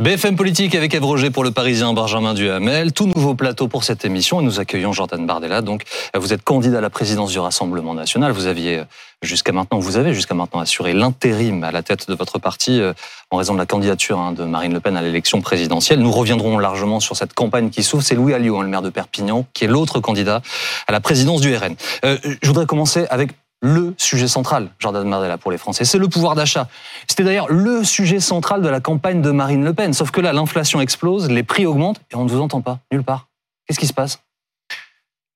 BFM Politique avec Eve Roger pour le Parisien Benjamin Duhamel. Tout nouveau plateau pour cette émission et nous accueillons Jordan Bardella. Donc, vous êtes candidat à la présidence du Rassemblement National. Vous aviez jusqu'à maintenant, vous avez jusqu'à maintenant assuré l'intérim à la tête de votre parti euh, en raison de la candidature hein, de Marine Le Pen à l'élection présidentielle. Nous reviendrons largement sur cette campagne qui s'ouvre. C'est Louis Alliot, hein, le maire de Perpignan, qui est l'autre candidat à la présidence du RN. Euh, je voudrais commencer avec le sujet central, Jordan Bardella, pour les Français. C'est le pouvoir d'achat. C'était d'ailleurs le sujet central de la campagne de Marine Le Pen. Sauf que là, l'inflation explose, les prix augmentent et on ne vous entend pas, nulle part. Qu'est-ce qui se passe?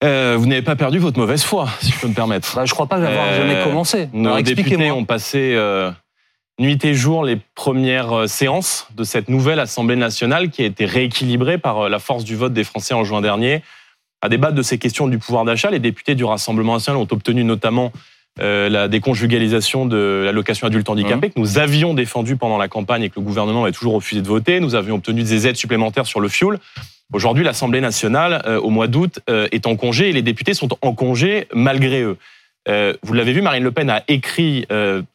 Euh, vous n'avez pas perdu votre mauvaise foi, si je peux me permettre. Bah, je crois pas l'avoir euh, jamais commencé. Nos députés ont passé euh, nuit et jour les premières euh, séances de cette nouvelle Assemblée nationale qui a été rééquilibrée par la force du vote des Français en juin dernier. À débattre de ces questions du pouvoir d'achat, les députés du Rassemblement national ont obtenu notamment euh, la déconjugalisation de l'allocation adulte handicapé mmh. que nous avions défendu pendant la campagne et que le gouvernement avait toujours refusé de voter. Nous avions obtenu des aides supplémentaires sur le fioul. Aujourd'hui, l'Assemblée nationale, euh, au mois d'août, euh, est en congé et les députés sont en congé malgré eux. vous l'avez vu, Marine Le Pen a écrit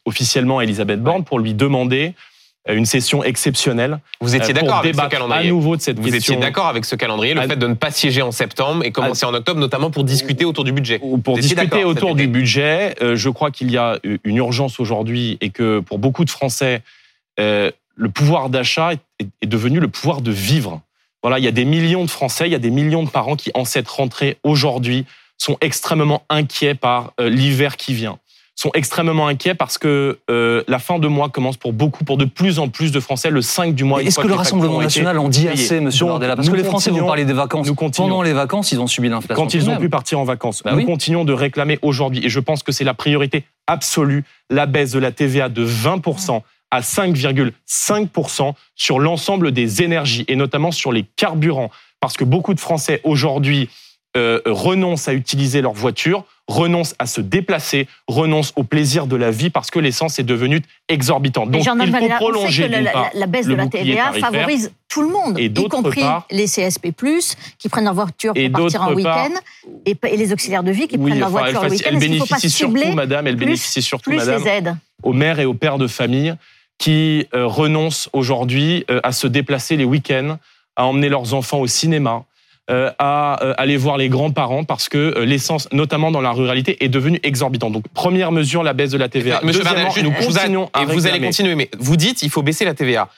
officiellement à Elisabeth Borne pour lui demander euh, une session exceptionnelle. Vous étiez euh, d'accord avec ce calendrier à nouveau de cette Vous étiez d'accord avec ce calendrier, le fait de ne pas siéger en septembre et commencer en octobre, notamment pour discuter autour du budget. Pour discuter autour du budget, euh, je crois qu'il y a une urgence aujourd'hui et que pour beaucoup de Français, le pouvoir d'achat est devenu le pouvoir de vivre. Voilà, il y a des millions de Français, il y a des millions de parents qui, en cette rentrée aujourd'hui, sont extrêmement inquiets par l'hiver qui vient sont extrêmement inquiets parce que euh, la fin de mois commence pour beaucoup, pour de plus en plus de Français, le 5 du mois. Est-ce que le Rassemblement national en dit assez, Monsieur Bordella Parce que les Français vont parler des vacances. Nous Pendant les vacances, ils ont subi l'inflation. Quand ils ont pu partir en vacances, bah nous continuons de réclamer aujourd'hui, et je pense que c'est la priorité absolue, la baisse de la TVA de 20% à 5,5% sur l'ensemble des énergies, et notamment sur les carburants. Parce que beaucoup de Français aujourd'hui euh, renoncent à utiliser leur voiture, renoncent à se déplacer, renoncent au plaisir de la vie parce que l'essence est devenue exorbitante. Donc il faut prolonger la, la, baisse de la TVA favorise tout le monde, y compris les CSP+, qui prennent leur voiture pour partir en week-end, et, les auxiliaires de vie qui prennent leur voiture en week-end. Elle bénéficie surtout, madame, elle bénéficie surtout, madame, aux mères et aux pères de famille qui euh, renoncent aujourd'hui euh, à se déplacer les week-ends, à emmener leurs enfants au cinéma, à euh, aller voir les grands-parents parce que euh, l'essence, notamment dans la ruralité, est devenue exorbitante. Donc, première mesure, la baisse de la TVA. Monsieur Deuxièmement, nous continuons et vous allez continuer, mais vous dites il faut baisser la TVA.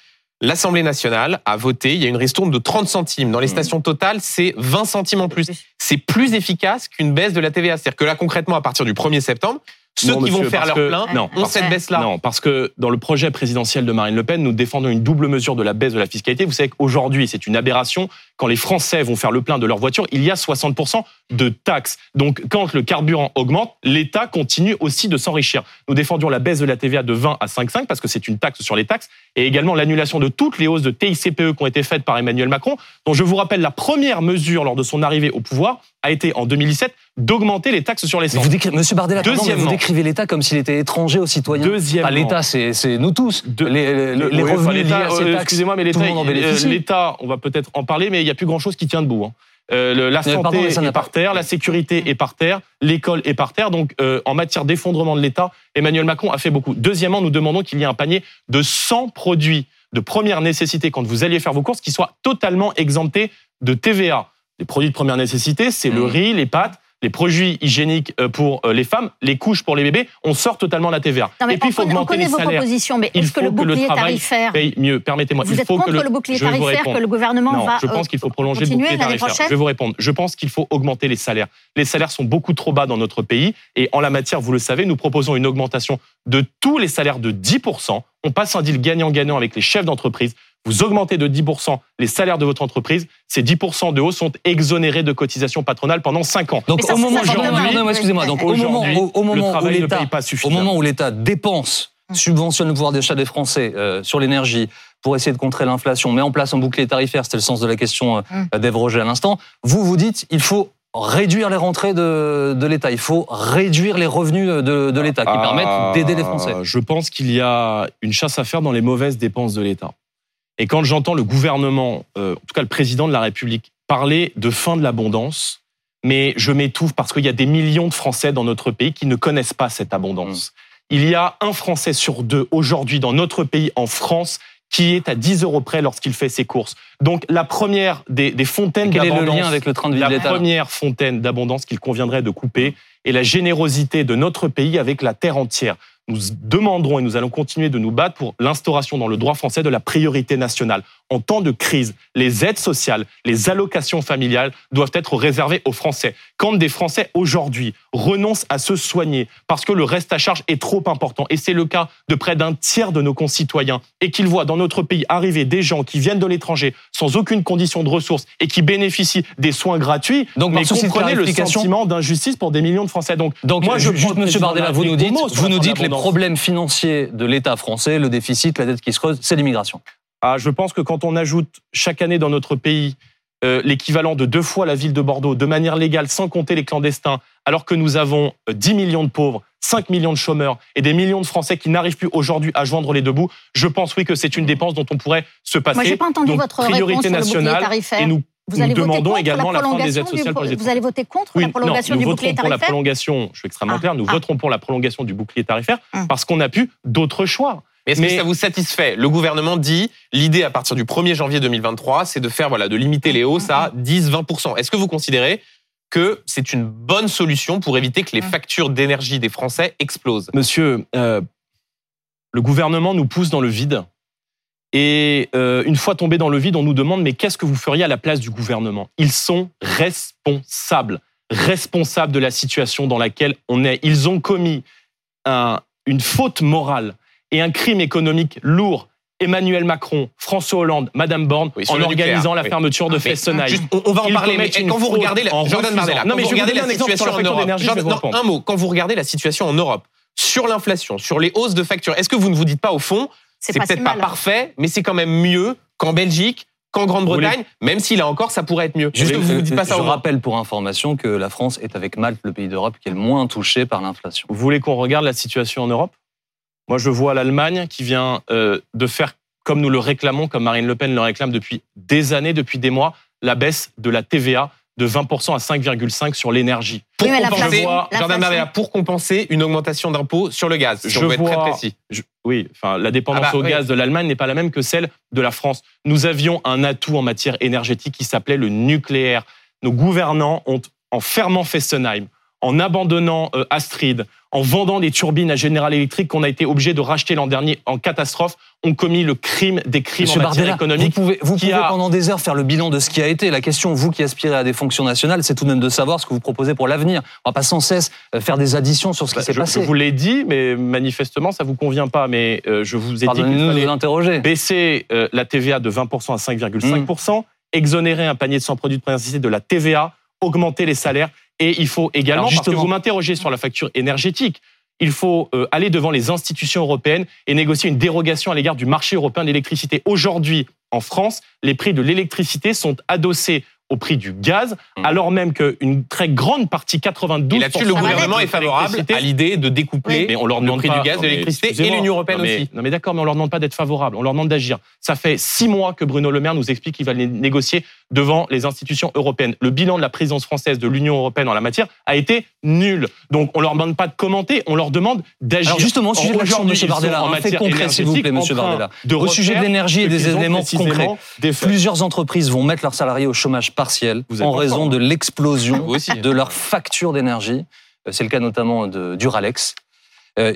L'Assemblée nationale a voté, il y a une ristourne de 30 centimes. Dans les mmh. stations totales, c'est 20 centimes en plus. C'est plus efficace qu'une baisse de la TVA. C'est-à-dire que là, concrètement, à partir du 1er septembre, ceux qui vont faire leur plein non, ont cette baisse-là. Non, parce que dans le projet présidentiel de Marine Le Pen, nous défendons une double mesure de la baisse de la fiscalité. Vous savez qu'aujourd'hui, c'est une aberration. Quand les Français vont faire le plein de leur voiture, il y a 60% de taxes. Donc, quand le carburant augmente, l'État continue aussi de s'enrichir. Nous défendions la baisse de la TVA de 20 à 5,5 parce que c'est une taxe sur les taxes et également l'annulation de toutes les hausses de TICPE qui ont été faites par Emmanuel Macron, dont je vous rappelle la première mesure lors de son arrivée au pouvoir a été en 2017 d'augmenter les taxes sur l'essence. Monsieur Bardella, vous décrivez l'État comme s'il était étranger aux citoyens. Deuxièmement, l'État, c'est nous tous. les, les, revenus liés à ces euh, Excusez-moi, mais euh, l'État, on va peut-être en parler, mais il n'y a plus grand-chose qui tient debout. Hein. Euh, la santé est par terre, la sécurité est par terre, l'école est par terre. Donc, en matière d'effondrement de l'État, Emmanuel Macron a fait beaucoup. Deuxièmement, nous demandons qu'il y ait un panier de 100 produits de première nécessité quand vous alliez faire vos courses qui soient totalement exemptés de TVA. Les produits de première nécessité, c'est le riz, les pâtes, les produits hygiéniques euh, pour euh, les femmes, les couches pour les bébés, on sort totalement la TVA. et puis il faut augmenter les salaires. mais est-ce que le bouclier tarifaire paye mieux Permettez-moi. Vous êtes contre le, bouclier tarifaire que le gouvernement non, va Je pense qu'il faut prolonger le bouclier tarifaire. Je vais vous répondre. Je pense qu'il faut augmenter les salaires. Les salaires sont beaucoup trop bas dans notre pays et en la matière, vous le savez, nous proposons une augmentation de tous les salaires de 10% On passe un deal gagnant-gagnant avec les chefs d'entreprise vous augmentez de 10% les salaires de votre entreprise, ces 10% de hausse sont exonérés de cotisations patronales pendant 5 ans. Donc au moment, excusez-moi, donc au moment, au, moment où l'État, au moment où l'État dépense, hum. subventionne le pouvoir d'achat des Français euh, sur l'énergie pour essayer de contrer l'inflation, met en place un bouclier tarifaire, c'était le sens de la question euh, hum. d'Ève Roger à l'instant, vous vous dites il faut réduire les rentrées de, de l'État, il faut réduire les revenus de, de l'État qui ah, permettent d'aider les Français. Je pense qu'il y a une chasse à faire dans les mauvaises dépenses de l'État. Et quand j'entends le gouvernement, euh, en tout cas le président de la République, parler de fin de l'abondance, mais je m'étouffe parce qu'il y a des millions de Français dans notre pays qui ne connaissent pas cette abondance. Mm. Il y a un Français sur deux aujourd'hui dans notre pays, en France, qui est à 10 euros près lorsqu'il fait ses courses. Donc la première des, fontaines d'abondance, avec le train de vie La première fontaine d'abondance qu'il conviendrait de couper est la générosité de notre pays avec la terre entière nous demanderons et nous allons continuer de nous battre pour l'instauration dans le droit français de la priorité nationale. En temps de crise, les aides sociales, les allocations familiales doivent être réservées aux Français. Quand des Français aujourd'hui renoncent à se soigner parce que le reste à charge est trop important, et c'est le cas de près d'un tiers de nos concitoyens, et qu'ils voient dans notre pays arriver des gens qui viennent de l'étranger sans aucune condition de ressources et qui bénéficient des soins gratuits, donc mais comprenez le sentiment d'injustice pour des millions de Français. Donc, donc moi, je juste, Monsieur Bardella, vous nous dites, vous nous dites les problème financier de l'État français, le déficit, la dette qui se creuse, c'est l'immigration. Ah, je pense que quand on ajoute chaque année dans notre pays euh, l'équivalent de deux fois la ville de Bordeaux de manière légale, sans compter les clandestins, alors que nous avons 10 euh, millions de pauvres, 5 millions de chômeurs et des millions de Français qui n'arrivent plus aujourd'hui à joindre les deux bouts, je pense oui que c'est une dépense dont on pourrait se passer. Moi, j'ai pas entendu votre priorité nationale et nous vous nous demandons également la, fin des aides sociales pour les Vous allez voter contre la prolongation du bouclier tarifaire pour la prolongation, je suis extrêmement ah, clair, nous ah. voterons pour la prolongation du bouclier tarifaire hum. parce qu'on n'a plus d'autres choix. Mais est-ce que ça vous satisfait? Le gouvernement dit l'idée à partir du 1er janvier 2023, c'est de faire voilà de limiter les hausses à 10-20 Est-ce que vous considérez que c'est une bonne solution pour éviter que les factures d'énergie des Français explosent? Monsieur, euh, le gouvernement nous pousse dans le vide et euh, une fois tombé dans le vide, on nous demande mais qu'est-ce que vous feriez à la place du gouvernement? Ils sont responsables, responsables de la situation dans laquelle on est. Ils ont commis une faute morale et un crime économique lourd. Emmanuel Macron, François Hollande, Madame Borne, en organisant la fermeture de ah, Fessenheim. On, va en parler, mais quand vous regardez la, Jordan non, mais regardez la situation en Europe, un mot, quand vous regardez la situation en Europe, sur l'inflation, sur les hausses de factures, est-ce que vous ne vous dites pas au fond, c'est peut-être pas parfait, mais c'est quand même mieux qu'en Belgique, qu'en Grande-Bretagne, même si là encore, ça pourrait être mieux. Juste, vous, vous dites pas ça je rappelle pour information que la France est avec Malte le pays d'Europe qui est le moins touché par l'inflation. Vous voulez qu'on regarde la situation en Europe? Moi, je vois l'Allemagne qui vient euh, de faire comme nous le réclamons, comme Marine Le Pen le réclame depuis des années, depuis des mois, la baisse de la TVA de 20% à 5,5% sur l'énergie. Pour, compenser, pour compenser une augmentation d'impôts sur le gaz, je on être très précis. Oui, enfin, la dépendance ah bah, au gaz de l'Allemagne n'est pas la même que celle de la France. Nous avions un atout en matière énergétique qui s'appelait le nucléaire. Nos gouvernants ont, en fermant Fessenheim, en abandonnant euh, Astrid, en vendant des turbines à General Electric qu'on a été obligé de racheter l'an dernier en catastrophe, ont commis le crime des crimes en matière économique. Vous pouvez, vous pouvez pendant des heures faire le bilan de ce qui a été. La question, vous qui aspirez à des fonctions nationales, c'est tout de même de savoir ce que vous proposez pour l'avenir. On va pas sans cesse euh, faire des additions sur ce qui bah, s'est passé. Je vous l'ai dit, mais manifestement, ça vous convient pas. Mais euh, je vous ai dit qu'il baisser la TVA de 20% à 5,5%, mmh. exonérer un panier de 100 produits de première nécessité de la TVA, augmenter les salaires et il faut également, parce que vous m'interrogez sur la facture énergétique, il faut euh, aller devant les institutions européennes et négocier une dérogation à l'égard du marché européen de l'électricité. Aujourd'hui, en France, les prix de l'électricité sont adossés au prix du gaz, mmh. alors même qu'une très grande partie, 92%... Et là-dessus, le gouvernement est favorable à l'idée de découpler mais on leur demande le prix du gaz, de l'électricité et l'Union européenne aussi. Non mais d'accord, mais on leur demande pas d'être favorable, on leur demande d'agir. Ça fait six mois que Bruno Le Maire nous explique qu'il va négocier devant les institutions européennes. Le bilan de la présidence française de l'Union européenne en la matière a été nul. Donc on leur demande pas de commenter, on leur demande d'agir. Alors justement, sujet de l'action, M. Bardella, en fait concret, s'il vous plaît, M. Bardella. Au sujet de l'énergie et des éléments concrets, plusieurs entreprises vont mettre leurs salariés au chômage en raison de l'explosion de leurs factures d'énergie. Euh, c'est le cas notamment de Duralex. Euh,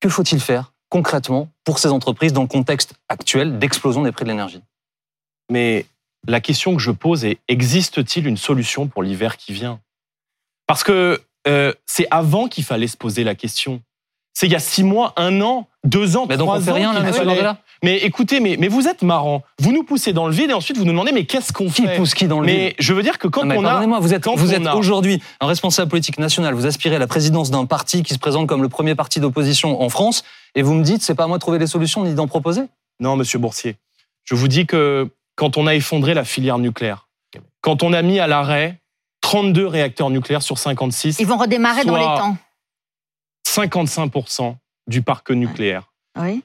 que faut-il faire concrètement pour ces entreprises dans le contexte actuel d'explosion des prix de l'énergie? Mais la question que je pose est existe-t-il une solution pour l'hiver qui vient? Parce que euh, c'est avant qu'il fallait se poser la question. C'est il y a six mois, un an, deux ans, mais donc on fait rien, là, Mais écoutez, mais, mais vous êtes marrant. Vous nous poussez dans le vide et ensuite vous nous demandez mais qu'est-ce qu'on fait Qui pousse qui dans le vide Mais je veux dire que quand on a, moi vous êtes, vous êtes aujourd'hui un responsable politique national. Vous aspirez à la présidence d'un parti qui se présente comme le premier parti d'opposition en France et vous me dites c'est pas à moi de trouver les solutions ni d'en proposer Non, Monsieur Boursier. Je vous dis que quand on a effondré la filière nucléaire, quand on a mis à l'arrêt 32 réacteurs nucléaires sur 56. Ils vont redémarrer dans les temps. 55% du parc nucléaire.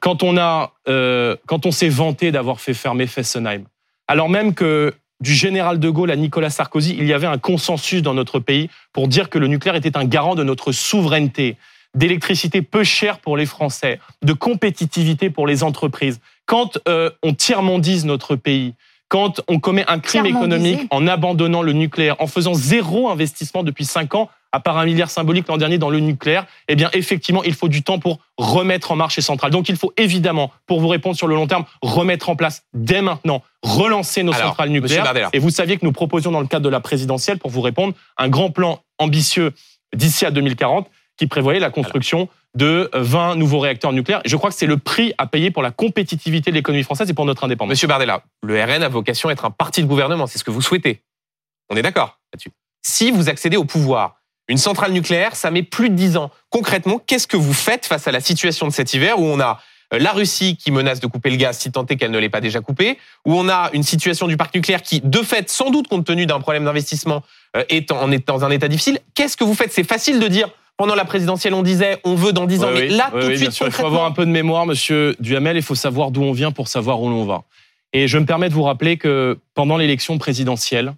Quand on a, euh, quand on s'est vanté d'avoir fait fermer Fessenheim, alors même que du général de Gaulle à Nicolas Sarkozy, il y avait un consensus dans notre pays pour dire que le nucléaire était un garant de notre souveraineté. d'électricité peu chère pour les Français, de compétitivité pour les entreprises, quand euh, on tiers-mondise notre pays, quand on commet un crime économique en abandonnant le nucléaire, en faisant zéro investissement depuis cinq ans, à part un milliard symbolique l'an dernier dans le nucléaire, eh bien effectivement, il faut du temps pour remettre en marche ces centrales. Donc il faut évidemment, pour vous répondre sur le long terme, remettre en place dès maintenant, relancer nos centrales nucléaires. Et vous saviez que nous proposions dans le cadre de la présidentielle, pour vous répondre, un grand plan ambitieux d'ici à 2040 qui prévoyait la construction de 20 nouveaux réacteurs nucléaires. Je crois que c'est le prix à payer pour la compétitivité de l'économie française et pour notre indépendance. Monsieur Bardella, le RN a vocation à être un parti de gouvernement, c'est ce que vous souhaitez. On est d'accord là-dessus. Si vous accédez au pouvoir, une centrale nucléaire, ça met plus de 10 ans. Concrètement, qu'est-ce que vous faites face à la situation de cet hiver où on a euh, la Russie qui menace de couper le gaz si tant est qu'elle ne l'ait pas déjà coupé, où on a une situation du parc nucléaire qui, de fait, sans doute compte tenu d'un problème d'investissement, euh, est en, est dans un état difficile. Qu'est-ce que vous faites? C'est facile de dire pendant la présidentielle, on disait on veut dans 10 ans, mais là, tout de suite, Il faut avoir un peu de mémoire, monsieur Duhamel, il faut savoir d'où on vient pour savoir où l'on va. Et je me permets de vous rappeler que pendant l'élection présidentielle,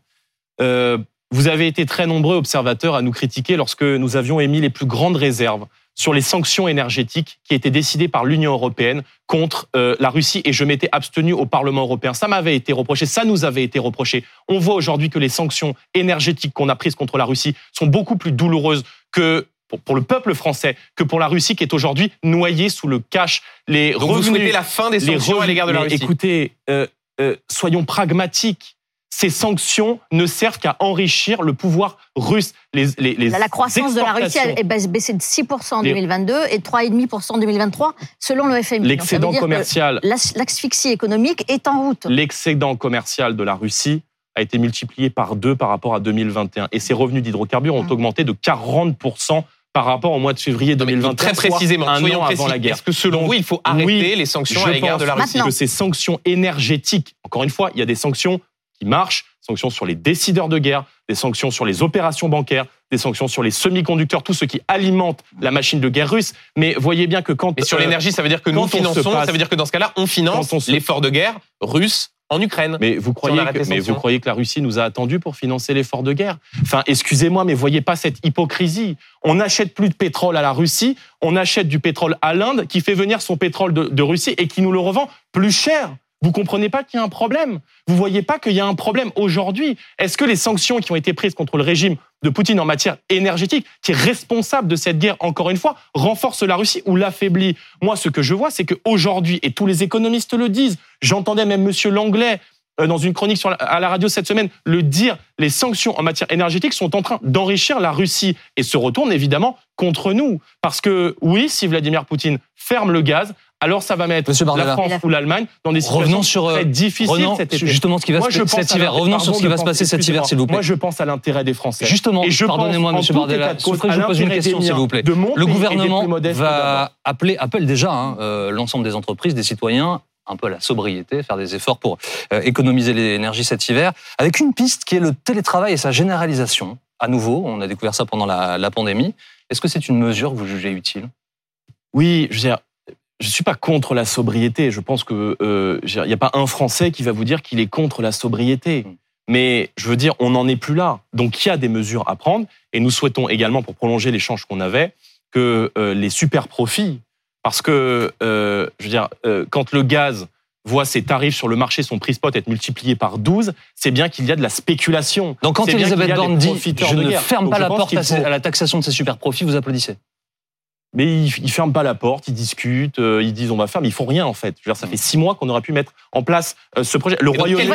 euh, vous avez été très nombreux observateurs à nous critiquer lorsque nous avions émis les plus grandes réserves sur les sanctions énergétiques qui étaient décidées par l'Union européenne contre euh, la Russie et je m'étais abstenu au Parlement européen. Ça m'avait été reproché, ça nous avait été reproché. On voit aujourd'hui que les sanctions énergétiques qu'on a prises contre la Russie sont beaucoup plus douloureuses que pour, le peuple français que pour la Russie qui est aujourd'hui noyée sous le cash. Les Donc vous souhaitez la fin des sanctions à l'égard de la Russie Écoutez, euh, euh, soyons pragmatiques. Ces sanctions ne servent qu'à enrichir le pouvoir russe. Les, les, les la, croissance de la Russie est baissée de 6% en 2022 et de 3,5% en 2023, selon le FMI. L'excédent commercial. L'asphyxie économique est en route. L'excédent commercial de la Russie a été multiplié par deux par rapport à 2021. Et ses revenus d'hydrocarbures ont mmh. augmenté de 40% par rapport au mois de février 2021. Très précisément, un an avant la guerre. Est-ce que selon vous, il faut arrêter les sanctions à l'égard de la Russie? que ces sanctions énergétiques, encore une fois, il y a des sanctions qui marchent, sanctions sur les décideurs de guerre, des sanctions sur les opérations bancaires, des sanctions sur les semi-conducteurs, tout ce qui alimente la machine de guerre russe. Mais voyez bien que quand... Et sur euh, l'énergie, ça veut dire que nous finançons, ça veut dire que dans ce cas-là, on finance l'effort de guerre russe en Ukraine. Mais vous croyez, que, mais vous croyez que la Russie nous a attendus pour financer l'effort de guerre? Enfin, excusez-moi, mais voyez pas cette hypocrisie. On n'achète plus de pétrole à la Russie, on achète du pétrole à l'Inde qui fait venir son pétrole de Russie et qui nous le revend plus cher. Vous comprenez pas qu'il y a un problème. Vous voyez pas qu'il y a un problème. Aujourd'hui Est-ce que les sanctions qui ont été prises contre le régime de Poutine en matière énergétique, qui est responsable de cette guerre, encore une fois, renforcent la Russie ou l'affaiblit Moi, ce que je vois, c'est qu'aujourd'hui, et tous les économistes le disent, j'entendais même Monsieur Langlais euh, dans une chronique à la radio cette semaine le dire, les sanctions en matière énergétique sont en train d'enrichir la Russie et se retournent évidemment contre nous. Parce que oui, si Vladimir Poutine ferme le gaz, alors ça va mettre la France ou l'Allemagne dans des situations sur, très euh, difficiles cet été. Justement, ce qui va se passer cet hiver. Revenons sur ce qui va se passer cet hiver, s'il vous plaît. Moi, je pense à l'intérêt des Français. Justement, pardonnez-moi, Monsieur Bardella, je vous pose une question, s'il vous plaît. Le gouvernement va appeler, appelle déjà hein, euh, l'ensemble des entreprises, des citoyens un peu à la sobriété, faire des efforts pour euh, économiser l'énergie cet hiver, avec une piste qui est le télétravail et sa généralisation. À nouveau, on a découvert ça pendant la, la pandémie. Est-ce que c'est une mesure que vous jugez utile? Oui, je veux dire, je suis pas contre la sobriété. Je pense que euh, il n'y a pas un Français qui va vous dire qu'il est contre la sobriété. Mm. Mais je veux dire, on n'en est plus là. Donc il y a des mesures à prendre. Et nous souhaitons également, pour prolonger l'échange qu'on avait, que euh, les super profits, parce que euh, je veux dire, quand le gaz voit ses tarifs sur le marché, son prix spot être multiplié par 12, c'est bien qu'il y a de la spéculation. Donc quand Elisabeth Borne dit je ne ferme pas la porte à la taxation de ces super profits, vous applaudissez mais ils, ils ferment pas la porte, ils discutent, euh, ils disent on va faire, mais ils font rien en fait. Je veux dire, ça fait six mois qu'on aurait pu mettre en place euh, ce projet. Le Royaume-Uni,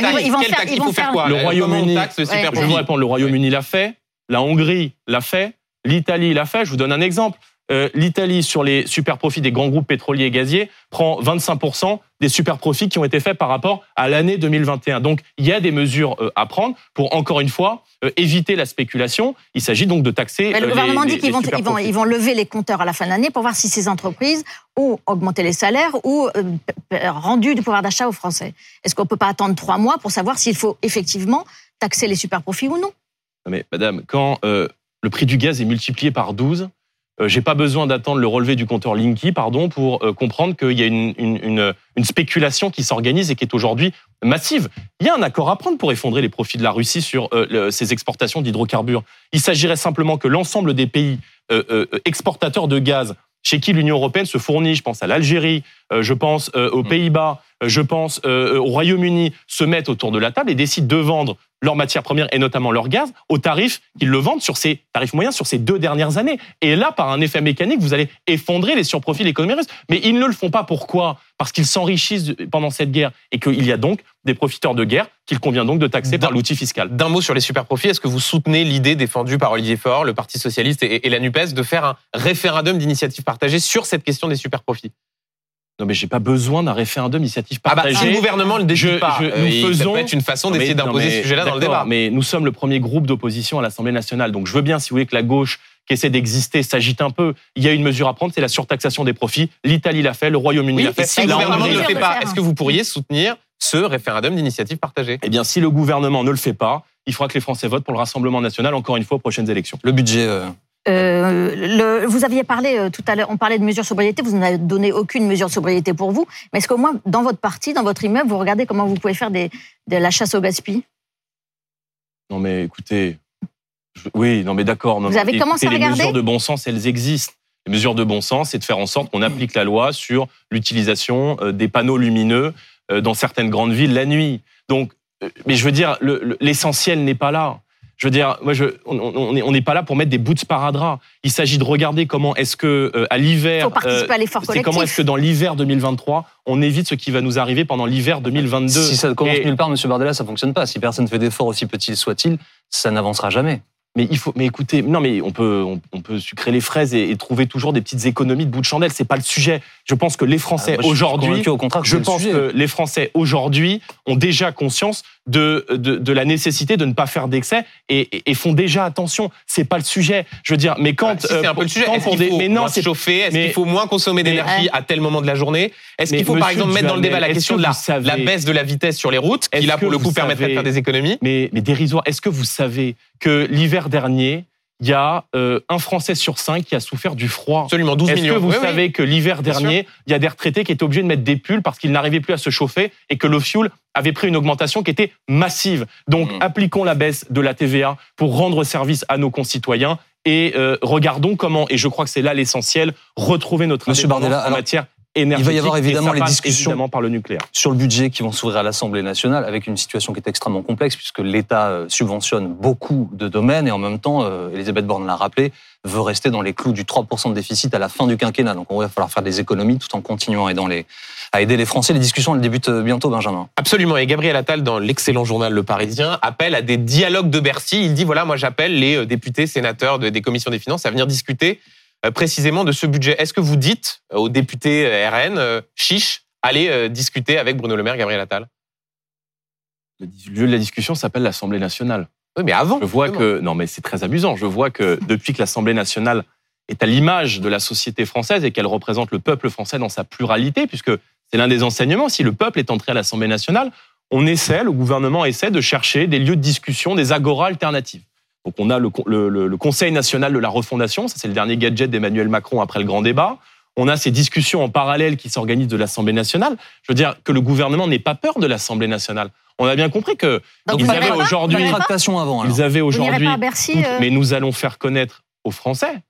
il faut faire quoi Le Royaume-Uni, je vous répondre, le Royaume-Uni l'a fait, la Hongrie l'a fait, l'Italie l'a fait. Je vous donne un exemple. Euh, L'Italie, sur les super profits des grands groupes pétroliers et gaziers, prend 25% des super profits qui ont été faits par rapport à l'année 2021. Donc, il y a des mesures euh, à prendre pour, encore une fois, euh, éviter la spéculation. Il s'agit donc de taxer. Mais le gouvernement dit qu'ils vont, ils vont, ils vont, lever les compteurs à la fin de l'année pour voir si ces entreprises ont augmenté les salaires ou rendu du pouvoir d'achat aux Français. Est-ce qu'on ne peut pas attendre trois mois pour savoir s'il faut effectivement taxer les super profits ou non? Mais, madame, quand le prix du gaz est multiplié par 12, euh, j'ai pas besoin d'attendre le relevé du compteur Linky, pardon, pour euh, comprendre qu'il y a une, une, une, spéculation qui s'organise et qui est aujourd'hui massive. Il y a un accord à prendre pour effondrer les profits de la Russie sur euh, ces exportations d'hydrocarbures. Il s'agirait simplement que l'ensemble des pays exportateurs de gaz chez qui l'Union européenne se fournit, je pense à l'Algérie, je pense aux mm. Pays-Bas, je pense au Royaume-Uni, se mettent autour de la table et décident de vendre leurs matières premières et notamment leur gaz au tarif qu'ils le vendent sur ces tarifs moyens sur ces deux dernières années. Et là, par un effet mécanique, vous allez effondrer les surprofits de l'économie russe. Mais ils ne le font pas. Pourquoi? Parce qu'ils s'enrichissent pendant cette guerre et qu'il y a donc des profiteurs de guerre qu'il convient donc de taxer par l'outil fiscal. D'un mot sur les superprofits, est-ce que vous soutenez l'idée défendue par Olivier Faure, le Parti socialiste et, et la NUPES de faire un référendum d'initiative partagée sur cette question des superprofits? Non, mais j'ai pas besoin d'un référendum d'initiative partagée. Ah bah, si le gouvernement le décide pas, je, nous faisons... ça peut être une façon d'essayer d'imposer ce sujet-là dans le débat. Mais nous sommes le premier groupe d'opposition à l'Assemblée nationale. Donc je veux bien, si vous voulez, que la gauche qui essaie d'exister s'agite un peu. Il y a une mesure à prendre, c'est la surtaxation des profits. L'Italie l'a fait, le Royaume-Uni l'a fait. Si le gouvernement ne le fait pas, est-ce que vous pourriez soutenir ce référendum d'initiative partagée? Eh bien, si le gouvernement ne le fait pas, il faudra que les Français votent pour le Rassemblement national, encore une fois, aux prochaines élections. Le budget euh, euh, le, vous aviez parlé euh, tout à l'heure, on parlait de mesures de sobriété, vous n'avez donné aucune mesure de sobriété pour vous, mais est-ce qu'au moins dans votre parti, dans votre immeuble, vous regardez comment vous pouvez faire des, de la chasse au gaspillage? Non mais écoutez, oui, non mais d'accord. Vous avez commencé à regarder Les mesures de bon sens, elles existent. Les mesures de bon sens, c'est de faire en sorte qu'on applique la loi sur l'utilisation euh, des panneaux lumineux dans certaines grandes villes la nuit. Donc, mais je veux dire, l'essentiel n'est pas là. Je veux dire, moi, je, on n'est pas là pour mettre des bouts de sparadrap. Il s'agit de regarder comment est-ce que euh, à l'hiver, euh, c'est comment est-ce que dans l'hiver 2023, on évite ce qui va nous arriver pendant l'hiver 2022. Si ça commence nulle part, Monsieur Bardella, ça fonctionne pas. Si personne fait d'efforts aussi petits soit-il, ça n'avancera jamais. Mais il faut, mais écoutez, non, mais on peut, on, peut sucrer les fraises et, trouver toujours des petites économies de bout de chandelle. C'est pas le sujet. Je pense que les Français ah, aujourd'hui, au contraire, je pense que les Français aujourd'hui ont déjà conscience de, de, de, la nécessité de ne pas faire d'excès et, et, font déjà attention. C'est pas le sujet. Je veux dire, mais quand ah, c'est un peu le sujet. Est-ce qu'il faut non, moins chauffer Est-ce qu'il faut moins consommer d'énergie à tel moment de la journée? Est-ce qu'il faut par exemple mettre dans le débat la question de la, la, baisse de la vitesse sur les routes, qui là pour le coup permettrait de faire des économies? Mais, mais dérisoire. Est-ce que vous savez que l'hiver dernier, il y a euh, un Français sur cinq qui a souffert du froid. Absolument, 12 millions. Est-ce que vous savez que l'hiver dernier, il y a des retraités qui étaient obligés de mettre des pulls parce qu'ils n'arrivaient plus à se chauffer et que le fuel avait pris une augmentation qui était massive. Donc, mmh. appliquons la baisse de la TVA pour rendre service à nos concitoyens et euh, regardons comment, et je crois que c'est là l'essentiel, retrouver notre Monsieur Bardella, en matière il va y avoir évidemment les discussions par le nucléaire. sur le budget qui vont s'ouvrir à l'Assemblée nationale avec une situation qui est extrêmement complexe puisque l'État euh, subventionne beaucoup de domaines et en même temps, euh, Elisabeth Borne l'a rappelé, veut rester dans les clous du 3% de déficit à la fin du quinquennat. Donc on va falloir faire des économies tout en continuant à aider les, à aider les Français. Les discussions elles débutent euh, bientôt, Benjamin. Absolument. Et Gabriel Attal, dans l'excellent journal Le Parisien, appelle à des dialogues de Bercy. Il dit voilà, moi j'appelle les députés, sénateurs des commissions des finances à venir discuter précisément de ce budget. Est-ce que vous dites aux députés euh, RN, euh, chiche, allez discuter avec Bruno Le Maire, Gabriel Attal? Le lieu de la discussion s'appelle l'Assemblée nationale. Oui, mais avant. Je vois que non, mais c'est très amusant. Je vois que depuis que l'Assemblée nationale est à l'image de la société française et qu'elle représente le peuple français dans sa pluralité, puisque c'est l'un des enseignements. Si le peuple est entré à l'Assemblée nationale, on essaie, le gouvernement essaie de chercher des lieux de discussion, des agoras alternatives. Donc on a le, Conseil national de la refondation, ça c'est le dernier gadget d'Emmanuel Macron après le grand débat. On a ces discussions en parallèle qui s'organisent de l'Assemblée nationale. Je veux dire que le gouvernement n'ait pas peur de l'Assemblée nationale. On a bien compris que ils avaient aujourd'hui, ils avaient aujourd'hui, euh mais nous allons faire connaître aux Français,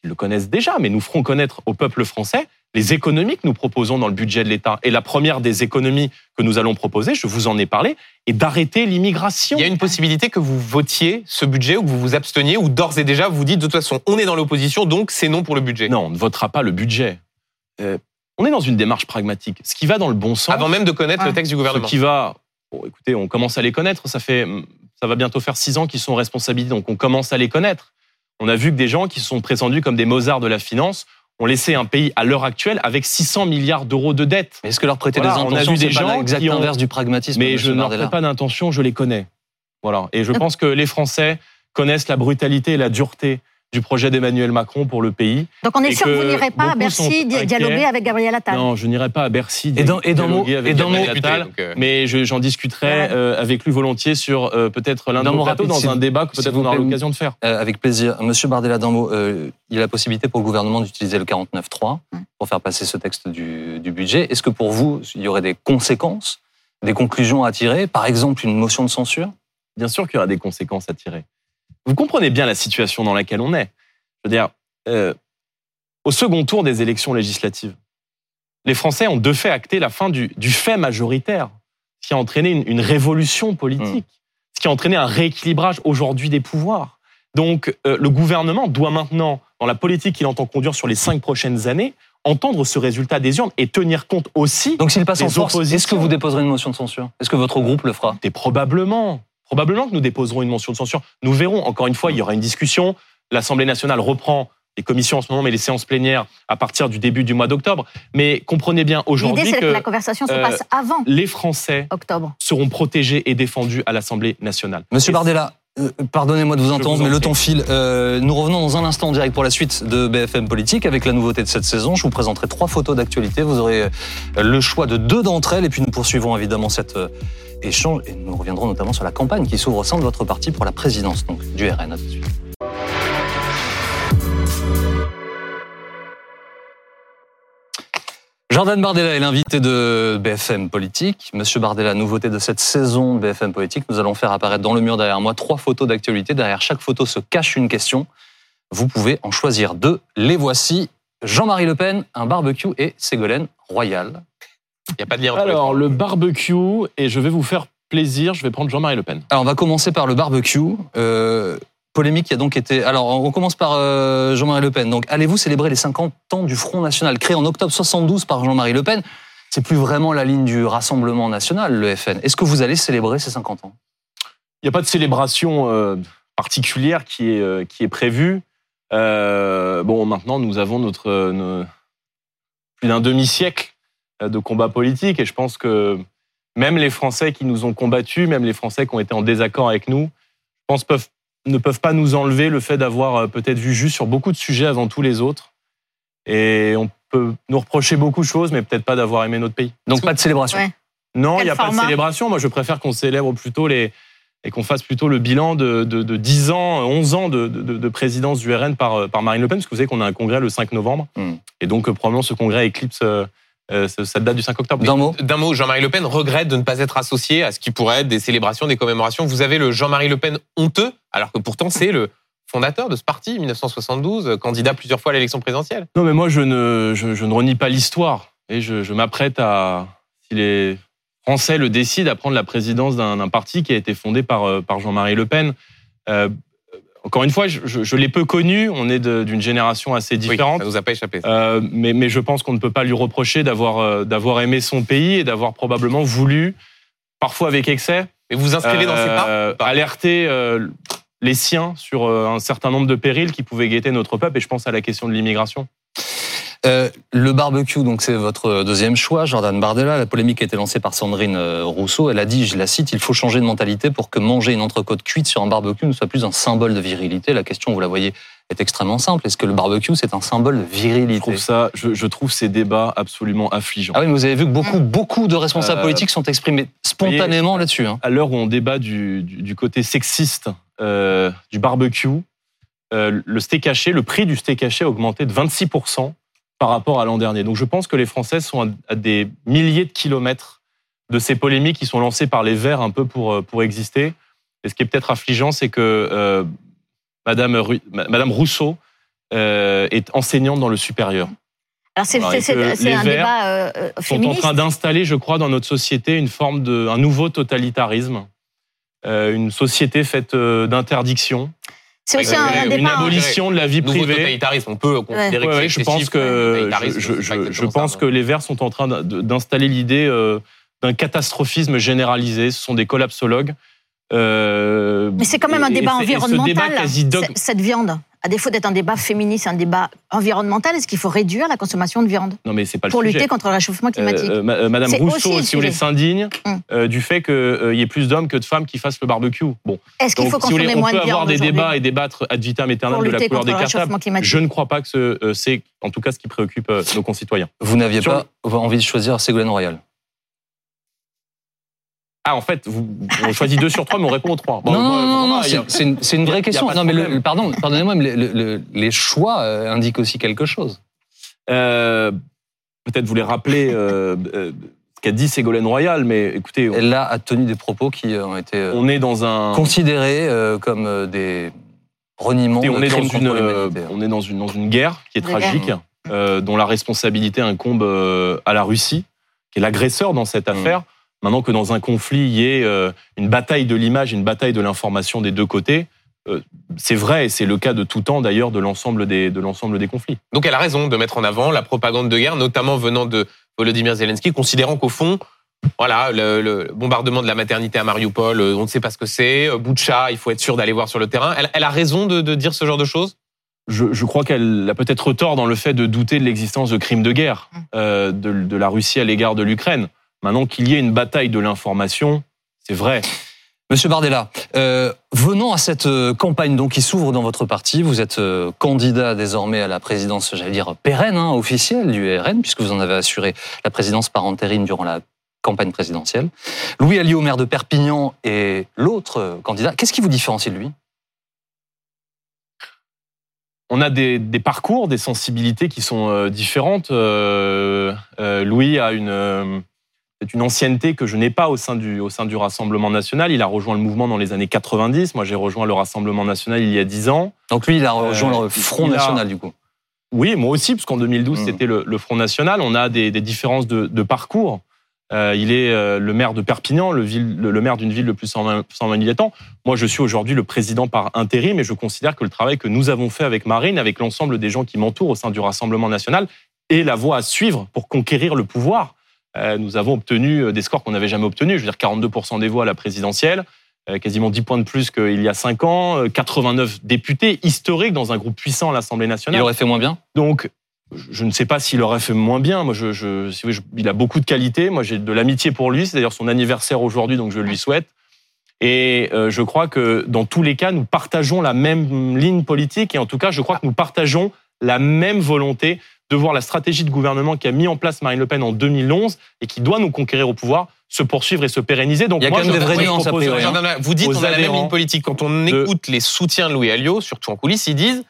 qu'ils le connaissent déjà, mais nous ferons connaître au peuple français les économies que nous proposons dans le budget de l'État. Et la première des économies que nous allons proposer, je vous en ai parlé, est d'arrêter l'immigration. Il y a une possibilité que vous votiez ce budget ou que vous vous absteniez ou d'ores et déjà vous dites de toute façon on est dans l'opposition donc c'est non pour le budget. Non, on ne votera pas le budget. Euh, on est dans une démarche pragmatique. Ce qui va dans le bon sens. Avant même de connaître le texte du gouvernement. Ce qui va. écoutez, on commence à les connaître. Ça fait, ça va bientôt faire six ans qu'ils sont responsabilités, donc on commence à les connaître. On a vu que des gens qui sont prétendus comme des Mozart de la finance ont laissé un pays à l'heure actuelle avec 600 milliards d'euros de dette. Est-ce que leur prêter des intentions, on a vu des gens qui ont... inverse du pragmatisme Mais je n'en fais pas d'intention, je les connais. Voilà. Et je pense que les Français connaissent la brutalité et la dureté du projet d'Emmanuel Macron pour le pays. Donc on est sûr que, vous n'irez pas à Bercy dialoguer avec Gabriel Attal Non, je n'irai pas à Bercy et dans, dialoguer avec Gabriel Attal, euh, mais j'en discuterai euh, avec lui volontiers sur euh, peut-être l'un de nos plateaux dans un débat que peut-être on aura l'occasion de faire. avec plaisir. Monsieur Bardella, mot, il y a la possibilité pour le gouvernement d'utiliser le 49.3 pour faire passer ce texte du, du budget. Est-ce que pour vous, il y aurait des conséquences, des conclusions à tirer? Par exemple, une motion de censure? Bien sûr qu'il y aura des conséquences à tirer. Vous comprenez bien la situation dans laquelle on est. Je veux dire, euh, au second tour des élections législatives, les Français ont de fait acté la fin du, fait majoritaire, ce qui a entraîné une, révolution politique, mmh. ce qui a entraîné un rééquilibrage aujourd'hui des pouvoirs. Donc, euh, le gouvernement doit maintenant, dans la politique qu'il entend conduire sur les cinq prochaines années, entendre ce résultat des urnes et tenir compte aussi. Donc, s'il passe en force, est-ce que vous déposerez une motion de censure? Est-ce que votre groupe le fera? Et probablement. Probablement que nous déposerons une motion de censure. Nous verrons. Encore une fois, il y aura une discussion. L'Assemblée nationale reprend les commissions en ce moment, mais les séances plénières à partir du début du mois d'octobre. Mais comprenez bien aujourd'hui L'idée, c'est que, la conversation se passe euh, avant les Français octobre. seront protégés et défendus à l'Assemblée nationale. Monsieur Bardella, Pardonnez-moi de vous entendre, mais le temps file. Euh, nous revenons dans un instant en direct pour la suite de BFM Politique avec la nouveauté de cette saison. Je vous présenterai trois photos d'actualité. Vous aurez le choix de deux d'entre elles et puis nous poursuivrons évidemment cette échange et nous reviendrons notamment sur la campagne qui s'ouvre au sein de votre parti pour la présidence donc, du RN. À tout de suite. Jordan Bardella est l'invité de BFM Politique. Monsieur Bardella, nouveauté de cette saison de BFM Politique, nous allons faire apparaître dans le mur derrière moi trois photos d'actualité. Derrière chaque photo se cache une question. Vous pouvez en choisir deux. Les voici. Jean-Marie Le Pen, un barbecue et Ségolène Royal. Il n'y a pas de lien entre Alors, le barbecue, et je vais vous faire plaisir, je vais prendre Jean-Marie Le Pen. Alors, on va commencer par le barbecue. Euh, polémique qui a donc été. Alors, on commence par euh, Jean-Marie Le Pen. Donc, allez-vous célébrer les 50 ans du Front National, créé en octobre 72 par Jean-Marie Le Pen? C'est plus vraiment la ligne du Rassemblement National, le FN. Est-ce que vous allez célébrer ces 50 ans? Il n'y a pas de célébration euh, particulière qui est, qui est prévue. bon, maintenant, nous avons notre, plus d'un demi-siècle euh, de combat politique. Et je pense que même les Français qui nous ont combattus, même les Français qui ont été en désaccord avec nous, je pense peuvent, ne peuvent pas nous enlever le fait d'avoir euh, peut-être vu juste sur beaucoup de sujets avant tous les autres. Et on peut nous reprocher beaucoup de choses, mais peut-être pas d'avoir aimé notre pays. Donc pas de célébration. Non, il n'y a pas de célébration. Moi, je préfère qu'on célèbre plutôt les et qu'on fasse plutôt le bilan de, de, 10 ans, 11 ans de, de, présidence du RN par, par Marine Le Pen, parce que vous savez qu'on a un congrès le 5 novembre. Hmm. Et donc, probablement, ce congrès éclipse euh, cette date du 5 octobre. D'un mot, D'un mot Jean-Marie Le Pen regrette de ne pas être associé à ce qui pourrait être des célébrations, des commémorations. Vous avez le Jean-Marie Le Pen honteux, alors que pourtant c'est le fondateur de ce parti, 1972, candidat plusieurs fois à l'élection présidentielle. Non, mais moi je ne, je, ne renie pas l'histoire. Et je, m'apprête à, si les Français le décident, à prendre la présidence d'un parti qui a été fondé par, euh, par Jean-Marie Le Pen. Euh, encore une fois, je, l'ai peu connu. On est d'une génération assez différente. ça nous a pas échappé. Euh, mais, mais, je pense qu'on ne peut pas lui reprocher d'avoir euh, d'avoir aimé son pays et d'avoir probablement voulu, parfois avec excès, et vous inscrivez dans pas euh, alerter les siens sur un certain nombre de périls qui pouvaient guetter notre peuple. Et je pense à la question de l'immigration. Euh, le barbecue, donc c'est votre deuxième choix, Jordan Bardella. La polémique a été lancée par Sandrine euh, Rousseau. Elle a dit, je la cite, il faut changer de mentalité pour que manger une entrecôte cuite sur un barbecue ne soit plus un symbole de virilité. La question, vous la voyez, est extrêmement simple. Est-ce que le barbecue, c'est un symbole de virilité? Je trouve ça, je, trouve ces débats absolument affligeants. Ah oui, mais vous avez vu que beaucoup, beaucoup de responsables euh, politiques sont exprimés spontanément là-dessus. Hein. À l'heure où on débat du, côté sexiste du barbecue, le steak haché, le prix du steak haché a augmenté de 26 par rapport à l'an dernier. Donc je pense que les Français sont à des milliers de kilomètres de ces polémiques qui sont lancées par les Verts un peu pour, euh, pour exister. Et ce qui est peut-être affligeant, c'est que euh, Madame, Madame Rousseau euh, est enseignante dans le supérieur. Alors c'est un débat euh, sont en train d'installer, je crois, dans notre société une forme de un nouveau totalitarisme, une société faite d'interdiction, c'est aussi un, une abolition de la vie privée. totalitarisme, on peut considérer que je pense que je, pense que les Verts sont en train d'installer l'idée euh, d'un catastrophisme généralisé. Ce sont des collapsologues. Euh, Mais c'est quand même un débat environnemental, cette viande. À défaut d'être un débat féministe, un débat environnemental, est-ce qu'il faut réduire la consommation de viande Non, mais c'est pas le Pour lutter contre le réchauffement climatique. Euh, euh, Madame Rousseau, si vous voulez, s'indigne hum. du fait qu'il y ait plus d'hommes que de femmes qui fassent le barbecue. Bon. Est-ce qu'il faut consommer si moins de viande On peut avoir des débats et débattre ad vitam aeternam de la couleur des cartables. Je ne crois pas que c'est, en tout cas, ce qui préoccupe nos concitoyens. Vous n'aviez pas envie de choisir Ségolène Royal? Ah, en fait, vous, on choisit deux sur trois, mais on répond aux trois. non, non, non, c'est une, vraie question. Non, mais le, pardon, pardonnez-moi, mais les choix euh, indiquent aussi quelque chose. Euh, Peut-être vous les rappeler euh, euh, ce qu'a dit Ségolène Royal, mais écoutez. Elle a tenu des propos qui ont été on est dans un... considérés comme des reniements. on, est dans une, on est dans une, dans une guerre qui est tragique, dont la responsabilité incombe à la Russie, qui est l'agresseur dans cette mmh. affaire. Maintenant que dans un conflit, il y ait euh, une bataille de l'image, une bataille de l'information des deux côtés, euh, c'est vrai, et c'est le cas de tout temps d'ailleurs de l'ensemble des, de l'ensemble des conflits. Donc elle a raison de mettre en avant la propagande de guerre, notamment venant de Volodymyr Zelensky, considérant qu'au fond, voilà, le, bombardement de la maternité à Mariupol, euh, on ne sait pas ce que c'est, Boucha, il faut être sûr d'aller voir sur le terrain. Elle, a raison de, dire ce genre de choses? Je, crois qu'elle a peut-être tort dans le fait de douter de l'existence de crimes de guerre mmh. de, la Russie à l'égard de l'Ukraine. Maintenant qu'il y ait une bataille de l'information, c'est vrai. Monsieur Bardella, euh, venons à cette euh, campagne donc qui s'ouvre dans votre parti. Vous êtes euh, candidat désormais à la présidence, j'allais dire pérenne, hein, officielle du RN, puisque vous en avez assuré la présidence par intérim durant la campagne présidentielle. Louis Alliot, maire de Perpignan, et l'autre candidat. Qu'est-ce qui vous différencie de lui? On a des, parcours, des sensibilités qui sont différentes. Louis a une c'est une ancienneté que je n'ai pas au sein, du, au sein du Rassemblement national. Il a rejoint le mouvement dans les années 90. Moi, j'ai rejoint le Rassemblement national il y a 10 ans. Donc lui, il a rejoint le euh, Front National, du coup. Oui, moi aussi, parce qu'en 2012, mmh. c'était le, Front National. On a des, différences de, parcours. Euh, il est euh, le maire de Perpignan, le, le, maire d'une ville de plus de 120, 120 000 habitants. Moi, je suis aujourd'hui le président par intérim et je considère que le travail que nous avons fait avec Marine, avec l'ensemble des gens qui m'entourent au sein du Rassemblement national, est la voie à suivre pour conquérir le pouvoir. Euh, nous avons obtenu euh, des scores qu'on n'avait jamais obtenus. Je veux dire, 42% des voix à la présidentielle, euh, quasiment 10 points de plus qu'il y a 5 ans, 89 députés historiques dans un groupe puissant à l'Assemblée nationale. Il aurait fait moins bien? Donc, je ne sais pas s'il aurait fait moins bien. Moi, je, je, il a beaucoup de qualités. Moi, j'ai de l'amitié pour lui. C'est d'ailleurs son anniversaire aujourd'hui, donc je lui souhaite. Et je crois que dans tous les cas, nous partageons la même ligne politique et en tout cas, je crois que nous partageons la même volonté de voir la stratégie de gouvernement qui a mis en place Marine Le Pen en 2011 et qui doit nous conquérir au pouvoir se poursuivre et se pérenniser. Donc, Il y a moi, quand même des vraies nuances à Vous dites on a la même ligne politique. Quand on écoute les soutiens de Louis Alliot, surtout en coulisses, ils disent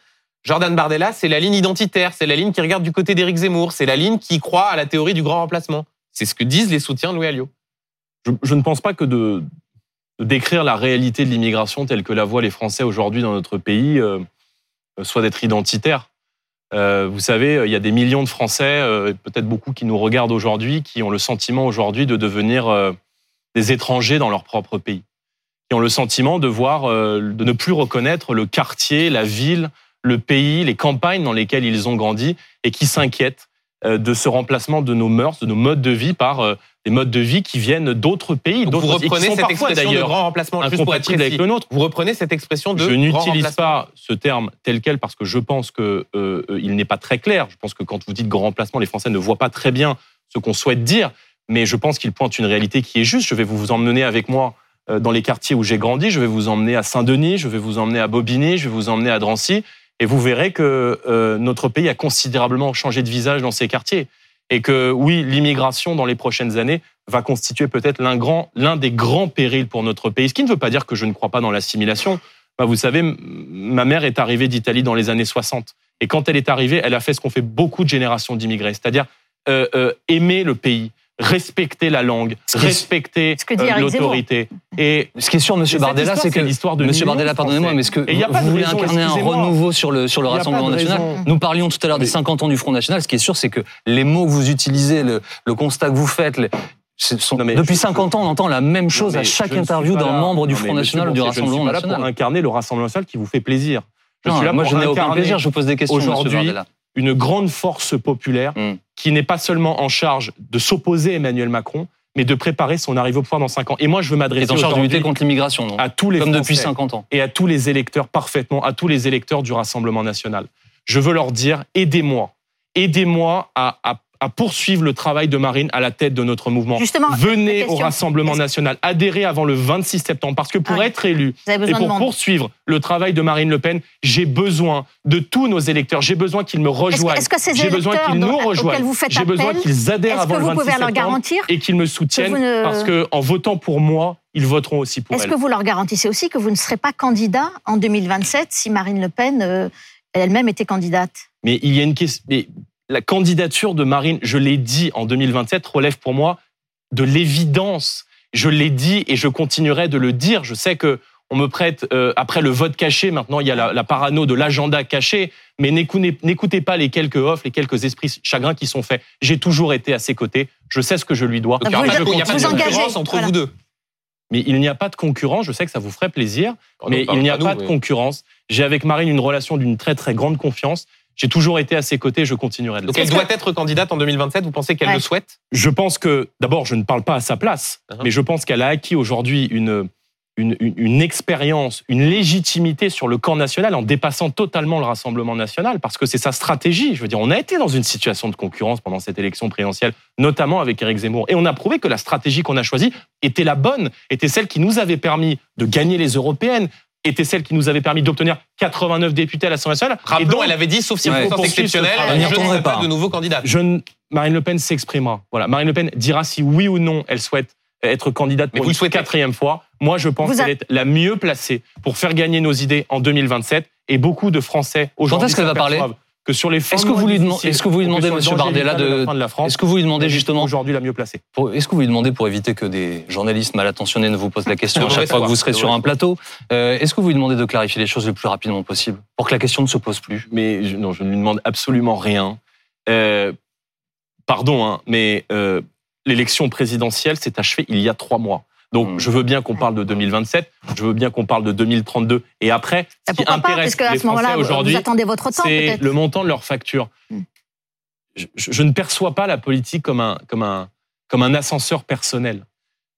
Jordan Bardella, c'est la ligne identitaire, c'est la ligne qui regarde du côté d'Éric Zemmour, c'est la ligne qui croit à la théorie du grand remplacement. C'est ce que disent les soutiens de Louis Alliot. Je, ne pense pas que de, décrire la réalité de l'immigration telle que la voient les Français aujourd'hui dans notre pays euh, soit d'être identitaire. Euh, vous savez, il y a des millions de Français, euh, peut-être beaucoup qui nous regardent aujourd'hui, qui ont le sentiment aujourd'hui de devenir euh, des étrangers dans leur propre pays, qui ont le sentiment de voir, de ne plus reconnaître le quartier, la ville, le pays, les campagnes dans lesquelles ils ont grandi et qui s'inquiètent de ce remplacement de nos mœurs, de nos modes de vie par des modes de vie qui viennent d'autres pays. vous reprenez cette expression de grand remplacement, juste pour être avec le nôtre. Vous reprenez cette expression de Je n'utilise pas ce terme tel quel parce que je pense que euh, il n'est pas très clair. Je pense que quand vous dites grand remplacement, les Français ne voient pas très bien ce qu'on souhaite dire, mais je pense qu'il pointe une réalité qui est juste. Je vais vous emmener avec moi euh, dans les quartiers où j'ai grandi. Je vais vous emmener à Saint-Denis, je vais vous emmener à Bobigny, je vais vous emmener à Drancy, et vous verrez que euh, notre pays a considérablement changé de visage dans ces quartiers et que oui, l'immigration dans les prochaines années va constituer peut-être l'un des grands périls pour notre pays. Ce qui ne veut pas dire que je ne crois pas dans l'assimilation. Bah, vous savez, ma mère est arrivée d'Italie dans les années 60. Et quand elle est arrivée, elle a fait ce qu'ont fait beaucoup de générations d'immigrés, c'est-à-dire euh, euh, aimer le pays, respecter la langue, respecter euh, l'autorité. Et ce qui est sûr, Monsieur Bardella, c'est que l'histoire de Monsieur Bardella, pardonnez-moi, mais est-ce que vous voulez incarner un renouveau sur le sur le Rassemblement national Nous parlions tout à l'heure des 50 ans du Front national. Ce qui est sûr, c'est que les mots que vous utilisez, le, le constat que vous faites, sont, depuis 50 ans, on entend la même chose à chaque interview d'un membre du Front National ou du Rassemblement National. Je suis là pour incarner le Rassemblement National qui vous fait plaisir. Je suis là moi, je n'ai aucun plaisir. Je vous pose des questions. Aujourd'hui, une grande force populaire mm. qui n'est pas seulement en charge de s'opposer à Emmanuel Macron, mais de préparer son arrivée au pouvoir dans 5 ans. Et moi, je veux m'adresser en charge de lutter contre l'immigration, à tous les comme depuis 50 ans, et à tous les électeurs parfaitement, à tous les électeurs du Rassemblement national. Je veux leur dire aidez-moi, aidez-moi à, à à poursuivre le travail de Marine à la tête de notre mouvement. Justement, Venez au Rassemblement national, adhérez avant le 26 septembre, parce que pour ah être élu et pour poursuivre le travail de Marine Le Pen, j'ai besoin de tous nos électeurs. J'ai besoin qu'ils me rejoignent. J'ai besoin qu'ils nous rejoignent. J'ai besoin qu'ils adhèrent avant le 26 septembre et qu'ils me soutiennent, parce que en votant pour moi, ils voteront aussi pour elle. Est-ce que vous leur garantissez aussi que vous ne serez pas candidat en 2027 si Marine Le Pen euh, elle-même était candidate? Mais il y a une question la candidature de Marine, je l'ai dit en 2027, relève pour moi de l'évidence. Je l'ai dit et je continuerai de le dire. Je sais que on me prête euh, après le vote caché. Maintenant, il y a la, parano de l'agenda caché. Mais n'écoutez pas les quelques offres, les quelques esprits chagrins qui sont faits. J'ai toujours été à ses côtés. Je sais ce que je lui dois. il n'y a pas de concurrence entre vous deux. Mais il n'y a pas de concurrence. Je sais que ça vous ferait plaisir, oh mais il n'y a pas de concurrence. J'ai avec Marine une relation d'une très très grande confiance. J'ai toujours été à ses côtés, je continuerai de le Donc elle doit être candidate en 2027, vous pensez qu'elle le souhaite? Je pense que, d'abord, je ne parle pas à sa place, uh-huh. mais je pense qu'elle a acquis aujourd'hui une, une, une, expérience, une légitimité sur le camp national en dépassant totalement le Rassemblement national, parce que c'est sa stratégie. Je veux dire, on a été dans une situation de concurrence pendant cette élection présidentielle, notamment avec Éric Zemmour, et on a prouvé que la stratégie qu'on a choisie était la bonne, était celle qui nous avait permis de gagner les européennes, était celle qui nous avait permis d'obtenir 89 députés à l'Assemblée nationale. et donc, elle avait dit, sauf circonstances exceptionnelles, je ne pas de nouveau candidat. Marine Le Pen s'exprimera. Voilà, Marine LePen dira si oui ou non elle souhaite être candidate pour une quatrième fois. Moi, je pense qu'elle est la mieux placée pour faire gagner nos idées en 2027. Et beaucoup de Français aujourd'hui. Quand est-ce qu'elle va parler? Que sur les Est-ce que vous lui demandez, est-ce que vous lui demandez, M. Bardella, de, de la France, est-ce que vous lui demandez justement aujourd'hui la mieux placée Est-ce que vous lui demandez pour éviter que des journalistes mal intentionnés ne vous posent la question à chaque fois que vous serez sur un plateau euh, Est-ce que vous lui demandez de clarifier les choses le plus rapidement possible pour que la question ne se pose plus? Mais non, je ne lui demande absolument rien. Euh, pardon, hein, mais euh, l'élection présidentielle s'est achevée il y a trois mois. Donc, hmm. je veux bien qu'on parle de 2027, je veux bien qu'on parle de 2032 et après. Ce qui intéresse les Français aujourd'hui, c'est le montant de leur facture. Hmm. Je, ne perçois pas la politique comme un, comme un, comme un ascenseur personnel.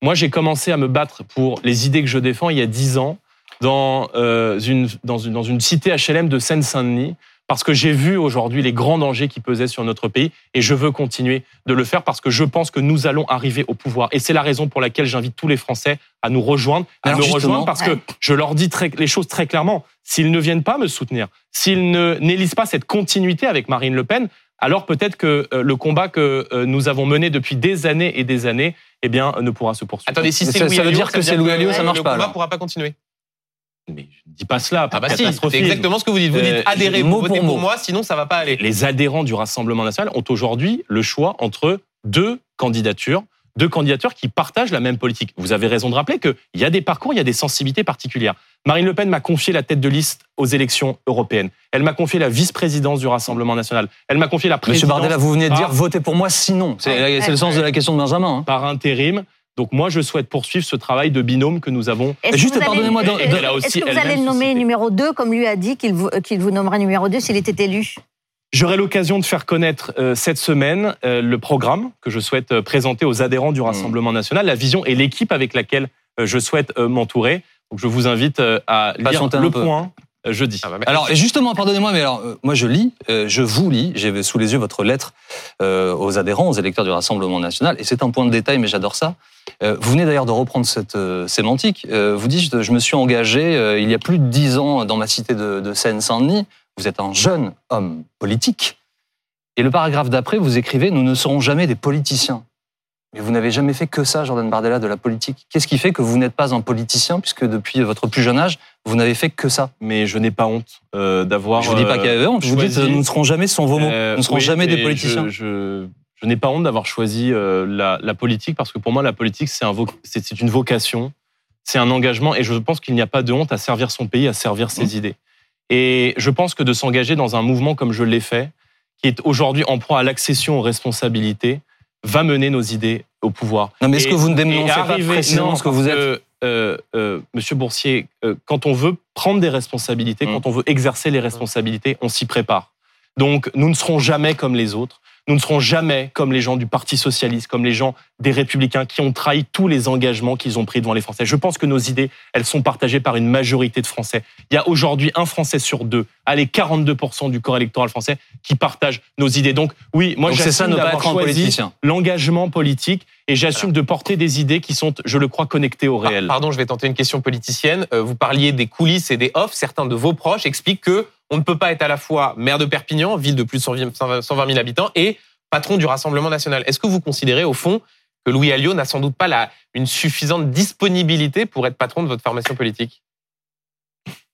Moi, j'ai commencé à me battre pour les idées que je défends il y a dix ans dans, euh, une, dans, une, dans une cité HLM de Seine-Saint-Denis parce que j'ai vu aujourd'hui les grands dangers qui pesaient sur notre pays et je veux continuer de le faire parce que je pense que nous allons arriver au pouvoir. Et c'est la raison pour laquelle j'invite tous les Français à nous rejoindre, à nous rejoindre parce que je leur dis très, les choses très clairement. S'ils ne viennent pas me soutenir, s'ils ne n'élisent pas cette continuité avec Marine Le Pen, alors peut-être que euh, le combat que euh, nous avons mené depuis des années et des années, eh bien, ne pourra se poursuivre. Attendez, si c'est ça, ça, veut dire que c'est Louis Alliot, ça marche pas. Le combat ne pourra pas continuer. Mais je ne dis pas cela. Ah bah si, c'est exactement ce que vous dites. Vous dites euh, adhérez, vous votez pour, moi, sinon ça va pas aller. Les adhérents du Rassemblement national ont aujourd'hui le choix entre deux candidatures, deux candidatures qui partagent la même politique. Vous avez raison de rappeler qu'il y a des parcours, il y a des sensibilités particulières. Marine Le Pen m'a confié la tête de liste aux élections européennes. Elle m'a confié la vice-présidence du Rassemblement national. Elle m'a confié la présidence. Monsieur Bardella, vous venez de dire votez pour moi sinon. C'est le sens de la question de Benjamin. Hein. Par intérim. Donc moi, je souhaite poursuivre ce travail de binôme que nous avons. Juste, pardonnez-moi. Est-ce que vous allez le nommer numéro 2, comme lui a dit qu'il vous, qu'il vous nommerait numéro 2 s'il était élu? J'aurai l'occasion de faire connaître euh, cette semaine euh, le programme que je souhaite euh, présenter aux adhérents du Rassemblement national, la vision et l'équipe avec laquelle je souhaite m'entourer. Donc je vous invite à lire le point jeudi. Ah bah, alors justement, pardonnez-moi, mais alors moi je lis, je vous lis, j'ai sous les yeux votre lettre aux adhérents, aux électeurs du Rassemblement national, et c'est un point de détail, mais j'adore ça. Euh, vous venez d'ailleurs de reprendre cette euh, sémantique. Euh, vous dites, je me suis engagé il y a plus de dix ans dans ma cité de, Seine-Saint-Denis. Vous êtes un jeune homme politique. Et le paragraphe d'après, vous écrivez, nous ne serons jamais des politiciens. Mais vous n'avez jamais fait que ça, Jordan Bardella, de la politique. Qu'est-ce qui fait que vous n'êtes pas un politicien, puisque depuis votre plus jeune âge, vous n'avez fait que ça? Mais je n'ai pas honte d'avoir. Je vous dis pas qu'il y avait honte. Je vous dis, nous ne serons jamais, sans vos mots, nous ne serons jamais des politiciens. je, je n'ai pas honte d'avoir choisi euh, la, politique parce que pour moi, la politique, c'est un c'est une vocation, c'est un engagement et je pense qu'il n'y a pas de honte à servir son pays, à servir ses mmh. idées. Et je pense que de s'engager dans un mouvement comme je l'ai fait, qui est aujourd'hui en proie à l'accession aux responsabilités, va mener nos idées au pouvoir. Non, mais est-ce que vous ne dénoncez pas précisément ce que vous êtes euh, euh, Monsieur Boursier, quand on veut prendre des responsabilités, mmh. quand on veut exercer les responsabilités, on s'y prépare. Donc, nous ne serons jamais comme les autres. Nous ne serons jamais comme les gens du Parti socialiste, comme les gens des Républicains qui ont trahi tous les engagements qu'ils ont pris devant les Français. Je pense que nos idées, elles sont partagées par une majorité de Français. Il y a aujourd'hui un Français sur deux, allez 42% du corps électoral français qui partagent nos idées. Donc oui, moi j'assume d'avoir choisi l'engagement politique et j'assume de porter des idées qui sont, je le crois, connectées au réel. Pardon, je vais tenter une question politicienne. Euh, vous parliez des coulisses et des offs. Certains de vos proches expliquent que on ne peut pas être à la fois maire de Perpignan, ville de plus de 120 000 habitants, et patron du Rassemblement national. Est-ce que vous considérez, au fond, que Louis Alliot n'a sans doute pas la, une suffisante disponibilité pour être patron de votre formation politique?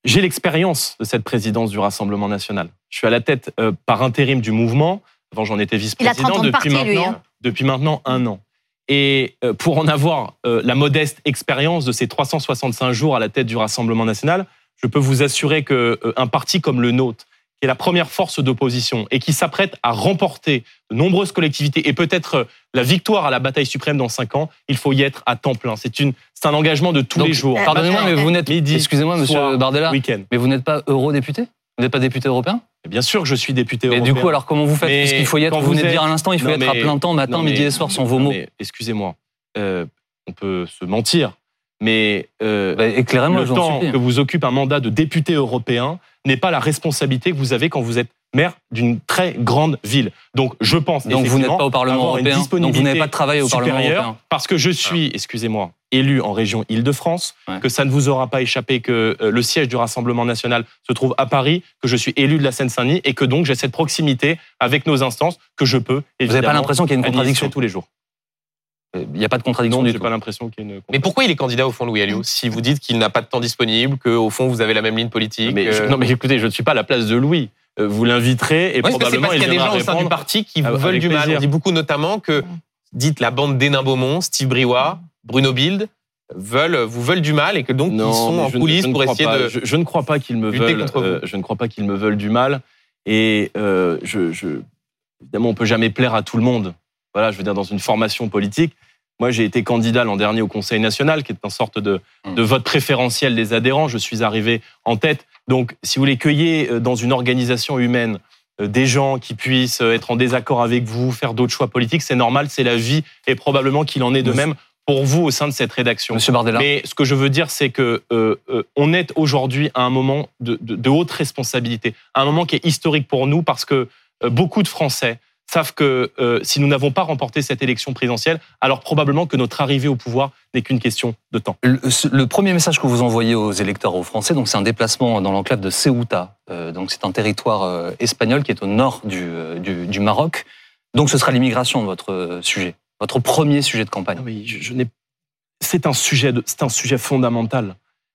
J'ai l'expérience de cette présidence du Rassemblement national. Je suis à la tête euh, par intérim du mouvement. Avant, j'en étais vice-président depuis, maintenant, hein. depuis maintenant un an. Et euh, pour en avoir euh, la modeste expérience de ces 365 jours à la tête du Rassemblement national, je peux vous assurer qu'un euh, parti comme le nôtre, qui est la première force d'opposition et qui s'apprête à remporter de nombreuses collectivités et peut-être euh, la victoire à la bataille suprême dans cinq ans, il faut y être à temps plein. C'est une, c'est un engagement de tous les jours. Pardonnez-moi, mais vous n'êtes, excusez-moi, Monsieur Bardella, mais vous n'êtes pas eurodéputé? Vous n'êtes pas député européen? Bien sûr que je suis député européen. Et du coup, alors comment vous faites? Parce qu'il faut y être. Vous venez de dire à l'instant, il faut y être à plein temps, matin, midi et soir, sans vos mots. Excusez-moi, euh, on peut se mentir mais euh, bah, éclairez-moi, le temps que vous occupe un mandat de député européen n'est pas la responsabilité que vous avez quand vous êtes maire d'une très grande ville. Donc je pense donc vous n'êtes pas au Parlement européen, donc vous n'avez pas de travail au Parlement européen, parce que je suis, excusez-moi, élu en région Île-de-France, que ça ne vous aura pas échappé que euh, le siège du Rassemblement national se trouve à Paris, que je suis élu de la Seine-Saint-Denis et que donc j'ai cette proximité avec nos instances que je peux. Vous n'avez pas l'impression qu'il y a une contradiction tous les jours il n'y a pas de contradiction non, du pas l'impression qu'il y a une. Mais pourquoi il est candidat au fond, Louis Alliot Si vous dites qu'il n'a pas de temps disponible, qu'au fond vous avez la même ligne politique. Mais non, mais écoutez, je ne suis pas à la place de Louis. Euh, vous l'inviterez et probablement il y a des gens au sein du parti qui vous veulent du mal. On dit beaucoup notamment que, dites la bande d'Hénin Beaumont, Steve Briouat, Bruno Bild, veulent, vous veulent du mal et que donc ils sont en coulisses pour essayer de. Je, ne crois pas qu'ils me veulent. Euh, je ne crois pas qu'ils me veulent du mal. Et euh, je, je, évidemment, on peut jamais plaire à tout le monde. Voilà, je veux dire, dans une formation politique, moi, j'ai été candidat l'an dernier au Conseil national, qui est une sorte de, de, vote préférentiel des adhérents. Je suis arrivé en tête. Donc, si vous voulez cueillir euh, dans une organisation humaine euh, des gens qui puissent euh, être en désaccord avec vous, faire d'autres choix politiques, c'est normal, c'est la vie, et probablement qu'il en est de même pour vous au sein de cette rédaction. Monsieur Bardella. Mais ce que je veux dire, c'est que on est aujourd'hui à un moment de, de, de, haute responsabilité, un moment qui est historique pour nous parce que beaucoup de Français savent que euh, si nous n'avons pas remporté cette élection présidentielle, alors probablement que notre arrivée au pouvoir n'est qu'une question de temps. Le, premier message que vous envoyez aux électeurs aux Français, donc c'est un déplacement dans l'enclave de Ceuta. Euh, donc c'est un territoire euh, espagnol qui est au nord du, du, Maroc. Donc ce sera l'immigration votre sujet, votre premier sujet de campagne. Oui, je, n'ai. C'est un sujet, c'est un sujet fondamental.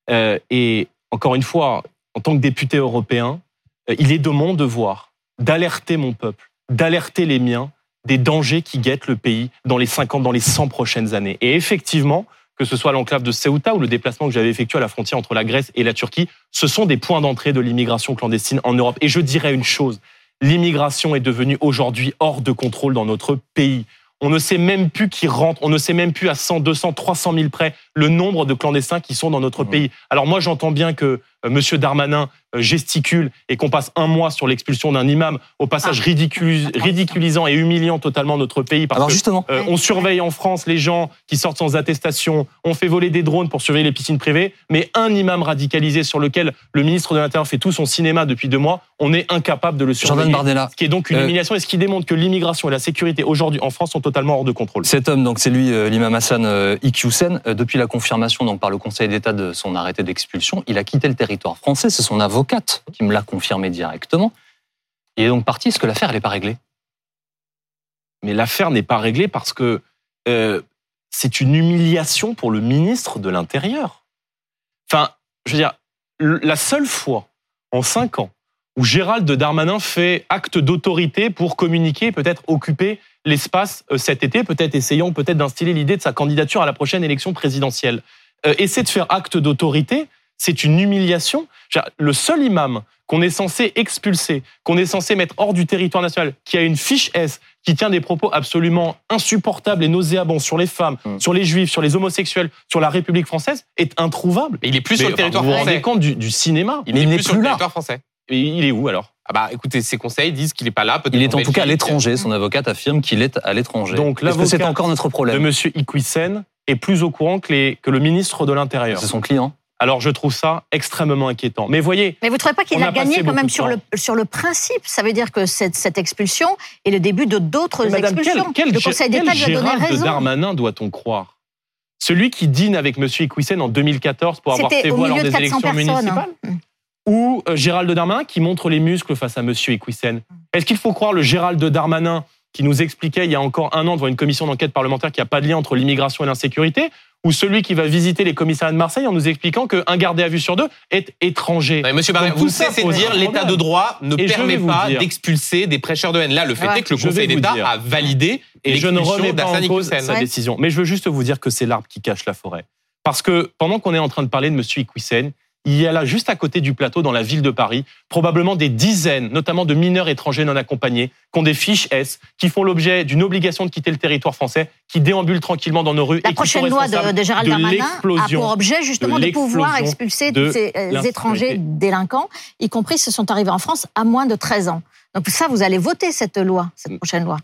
et encore une fois, en tant que député européen, il est de mon devoir d'alerter mon peuple d'alerter les miens des dangers qui guettent le pays dans les 50, dans les 100 prochaines années. Et effectivement, que ce soit l'enclave de Ceuta ou le déplacement que j'avais effectué à la frontière entre la Grèce et la Turquie, ce sont des points d'entrée de l'immigration clandestine en Europe. Et je dirais une chose, l'immigration est devenue aujourd'hui hors de contrôle dans notre pays. On ne sait même plus qui rentre, on ne sait même plus à 100, 200, 300 000 près le nombre de clandestins qui sont dans notre mmh. pays. Alors moi, j'entends bien que euh, M. Darmanin euh, gesticule et qu'on passe un mois sur l'expulsion d'un imam, au passage ah. ridiculisant et humiliant totalement notre pays. Parce Alors justement, euh, on surveille en France les gens qui sortent sans attestation, on fait voler des drones pour surveiller les piscines privées, mais un imam radicalisé sur lequel le ministre de l'Intérieur fait tout son cinéma depuis deux mois, on est incapable de le surveiller. Bardella. Ce qui est donc une humiliation et ce qui démontre que l'immigration et la sécurité aujourd'hui en France sont totalement hors de contrôle. Cet homme, donc c'est lui, l'imam Hassan Iqiyoussen, depuis la confirmation donc par le Conseil d'État de son arrêté d'expulsion, il a quitté le territoire français. C'est son avocate qui me l'a confirmé directement. Il est donc parti. Est-ce que l'affaire n'est pas réglée? Mais l'affaire n'est pas réglée parce que euh, c'est une humiliation pour le ministre de l'Intérieur. Enfin, je veux dire, la seule fois en cinq ans où Gérald Darmanin fait acte d'autorité pour communiquer, peut-être occuper l'espace euh, cet été, peut-être essayant peut-être d'instiller l'idée de sa candidature à la prochaine élection présidentielle. Euh, essayer de faire acte d'autorité, c'est une humiliation. Le seul imam qu'on est censé expulser, qu'on est censé mettre hors du territoire national, qui a une fiche S, qui tient des propos absolument insupportables et nauséabonds sur les femmes, hmm. sur les juifs, sur les homosexuels, sur la République française, est introuvable. il est plus sur le territoire français. Vous vous rendez compte du, cinéma Il n'est plus, sur le territoire français. Et il est où alors? Ah bah écoutez, ses conseils disent qu'il n'est pas là. Il est en, tout cas à l'étranger. Son avocate affirme qu'il est à l'étranger. Donc l'avocat c'est encore notre problème? De Monsieur Iquisen est plus au courant que, les, que le ministre de l'Intérieur. C'est son client. Alors je trouve ça extrêmement inquiétant. Mais voyez. Mais vous ne trouvez pas qu'il a, gagné quand même sur le, sur le principe? Ça veut dire que cette, cette expulsion est le début de d'autres expulsions. Quel, le Conseil d'État lui a donné raison. Darmanin doit-on croire? Celui qui dîne avec M. Iquisen en 2014 pour avoir fait voix lors des élections hein. municipales? Ou euh, Gérald Darmanin qui montre les muscles face à M. Iquisen Est-ce qu'il faut croire le Gérald Darmanin qui nous expliquait il y a encore un an devant une commission d'enquête parlementaire qu'il n'y a pas de lien entre l'immigration et l'insécurité? Ou celui qui va visiter les commissariats de Marseille en nous expliquant qu'un gardé à vue sur deux est étranger. monsieur Barnier, vous cessez de dire l'état de droit ne permet pas d'expulser des prêcheurs de haine. Là, le fait est que le Conseil d'État a validé et je ne remets pas en cause sa décision. Mais je veux juste vous dire que c'est l'arbre qui cache la forêt. Parce que pendant qu'on est en train de parler de monsieur Iquisen, il y a là, juste à côté du plateau, dans la ville de Paris, probablement des dizaines, notamment de mineurs étrangers non accompagnés, qui ont des fiches S, qui font l'objet d'une obligation de quitter le territoire français, qui déambulent tranquillement dans nos rues. La et prochaine qui loi de, Gérald Darmanin a pour objet justement de, pouvoir expulser ces euh, étrangers délinquants, y compris ceux qui sont arrivés en France à moins de 13 ans. Donc ça, vous allez voter cette loi, cette prochaine loi.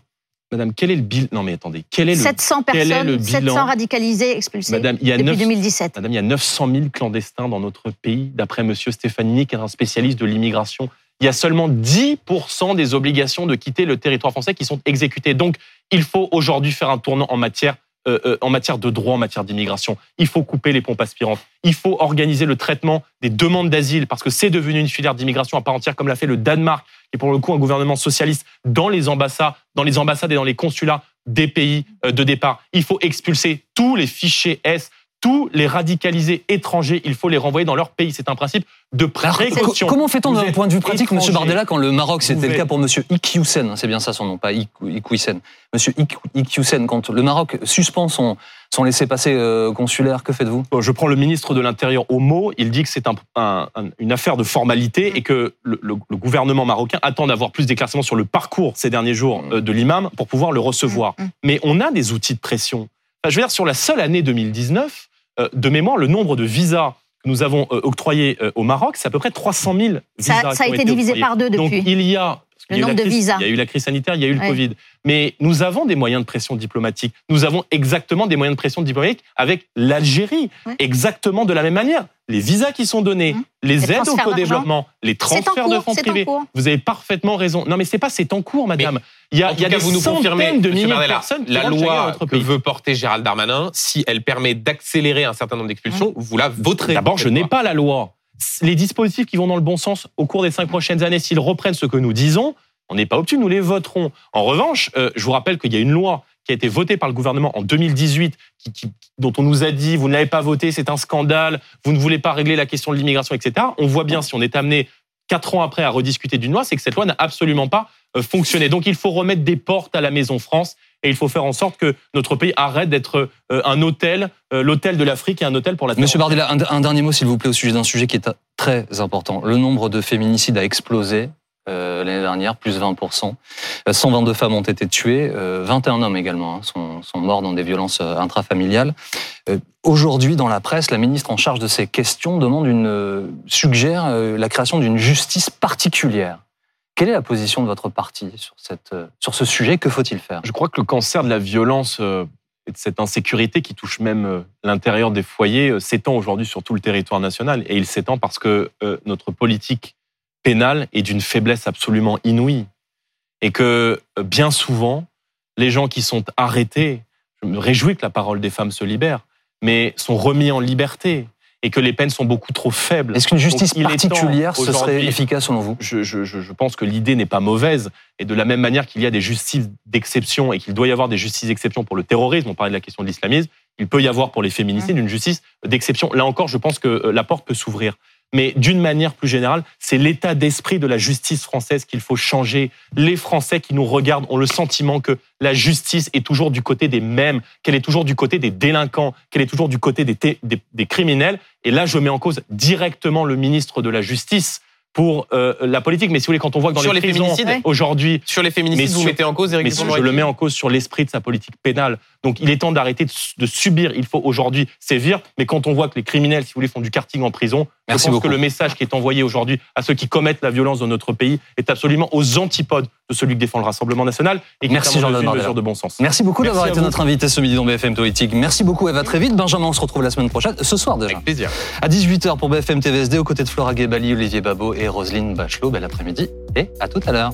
Madame, quel est le bilan Non, mais attendez, quel est le 700 personnes, 700 radicalisés expulsés Madame, il y a depuis 2017. Madame, il y a 900 000 clandestins dans notre pays, d'après Monsieur Stefanini, qui est un spécialiste de l'immigration. Il y a seulement 10% des obligations de quitter le territoire français qui sont exécutées. Donc, il faut aujourd'hui faire un tournant en matière euh, euh, en matière de droit, en matière d'immigration. Il faut couper les pompes aspirantes. Il faut organiser le traitement des demandes d'asile parce que c'est devenu une filière d'immigration à part entière, comme l'a fait le Danemark, et pour le coup un gouvernement socialiste dans les ambassades, dans les ambassades et dans les consulats des pays euh, de départ. Il faut expulser tous les fichiers S tous les radicalisés étrangers, il faut les renvoyer dans leur pays. C'est un principe de précaution. comment fait-on d'un point de vue pratique, M. Bardella, quand le Maroc, c'était le cas pour M. Iqiyoussen, hein, c'est bien ça son nom, pas Iqiyoussen, M. Iqiyoussen, quand le Maroc suspend son, son laissez-passer euh, consulaire, que faites-vous? Je prends le ministre de l'Intérieur au mot, il dit que c'est une affaire de formalité et que le, gouvernement marocain attend d'avoir plus d'éclaircissements sur le parcours ces derniers jours euh, de l'imam pour pouvoir le recevoir. Mm, mm. Mais on a des outils de pression. je veux dire, sur la seule année 2019, euh, de mémoire, le nombre de visas que nous avons euh, octroyés euh, au Maroc, c'est à peu près 300 000 visas. Ça, a été, divisé par deux depuis. Donc il y a le nombre de visas. Il y a eu la crise sanitaire, il y a eu le Covid. Mais nous avons des moyens de pression diplomatique. Nous avons exactement des moyens de pression diplomatique avec l'Algérie. Exactement de la même manière. Les visas qui sont donnés, mmh. les, aides au co-développement, les transferts de fonds privés. Vous avez parfaitement raison. Non, mais c'est pas c'est en cours, madame. il y a, il y a des vous nous confirmez, de milliers de personnes. La loi que veut porter Gérald Darmanin, si elle permet d'accélérer un certain nombre d'expulsions, mmh. vous la voterez. D'abord, je n'ai pas la loi les dispositifs qui vont dans le bon sens au cours des cinq prochaines années, s'ils reprennent ce que nous disons, on n'est pas obtus, nous les voterons. En revanche, euh, je vous rappelle qu'il y a une loi qui a été votée par le gouvernement en 2018, dont on nous a dit, vous ne l'avez pas votée, c'est un scandale, vous ne voulez pas régler la question de l'immigration, etc. On voit bien, si on est amené quatre ans après à rediscuter d'une loi, c'est que cette loi n'a absolument pas euh, fonctionné. Donc il faut remettre des portes à la Maison France et il faut faire en sorte que notre pays arrête d'être euh, un hôtel, l'hôtel de l'Afrique et un hôtel pour la Monsieur Bardella, un, dernier mot s'il vous plaît au sujet d'un sujet qui est très important. Le nombre de féminicides a explosé euh, l'année dernière, plus 20%. 122 euh, femmes ont été tuées, 21 hommes également hein, sont, sont, morts dans des violences intrafamiliales. Aujourd'hui, dans la presse, la ministre en charge de ces questions demande une, suggère la création d'une justice particulière. Quelle est la position de votre parti sur, cette, sur ce sujet? Que faut-il faire? Je crois que le cancer de la violence et de cette insécurité qui touche même l'intérieur des foyers s'étend aujourd'hui sur tout le territoire national. Et il s'étend parce que notre politique pénale est d'une faiblesse absolument inouïe. Et que bien souvent, les gens qui sont arrêtés, je me réjouis que la parole des femmes se libère, mais sont remis en liberté et que les peines sont beaucoup trop faibles. Est-ce qu'une justice particulière, ce serait efficace selon vous? je, je, je, pense que l'idée n'est pas mauvaise. Et de la même manière qu'il y a des justices d'exception et qu'il doit y avoir des justices d'exception pour le terrorisme, on parlait de la question de l'islamisme, il peut y avoir pour les féminicides mmh. une justice d'exception. Là encore, je pense que euh, la porte peut s'ouvrir mais d'une manière plus générale, c'est l'état d'esprit de la justice française qu'il faut changer. Les Français qui nous regardent ont le sentiment que la justice est toujours du côté des mêmes, qu'elle est toujours du côté des délinquants, qu'elle est toujours du côté des, criminels. Et là, je mets en cause directement le ministre de la Justice pour euh, la politique. Mais si vous voulez, quand on voit que dans sur les, prisons aujourd'hui, sur les féminicides, vous mettez en cause mais Je le mets en cause sur l'esprit de sa politique pénale, Donc il est temps d'arrêter de subir. Il faut aujourd'hui sévir. Mais quand on voit que les criminels, si vous voulez, font du karting en prison, Merci je pense que le message qui est envoyé aujourd'hui à ceux qui commettent la violence dans notre pays est absolument aux antipodes de celui que défend le Rassemblement national et qui Merci une mesure de bon sens. Merci beaucoup d'avoir été notre invité ce midi dans BFM Politique. Merci beaucoup Eva, très vite. Benjamin, on se retrouve la semaine prochaine, ce soir déjà. Avec plaisir. À 18h pour BFM TVSD, aux côtés de Flora Gebali, Olivier Babot et Roselyne Bachelot. Bel après-midi et à tout à l'heure.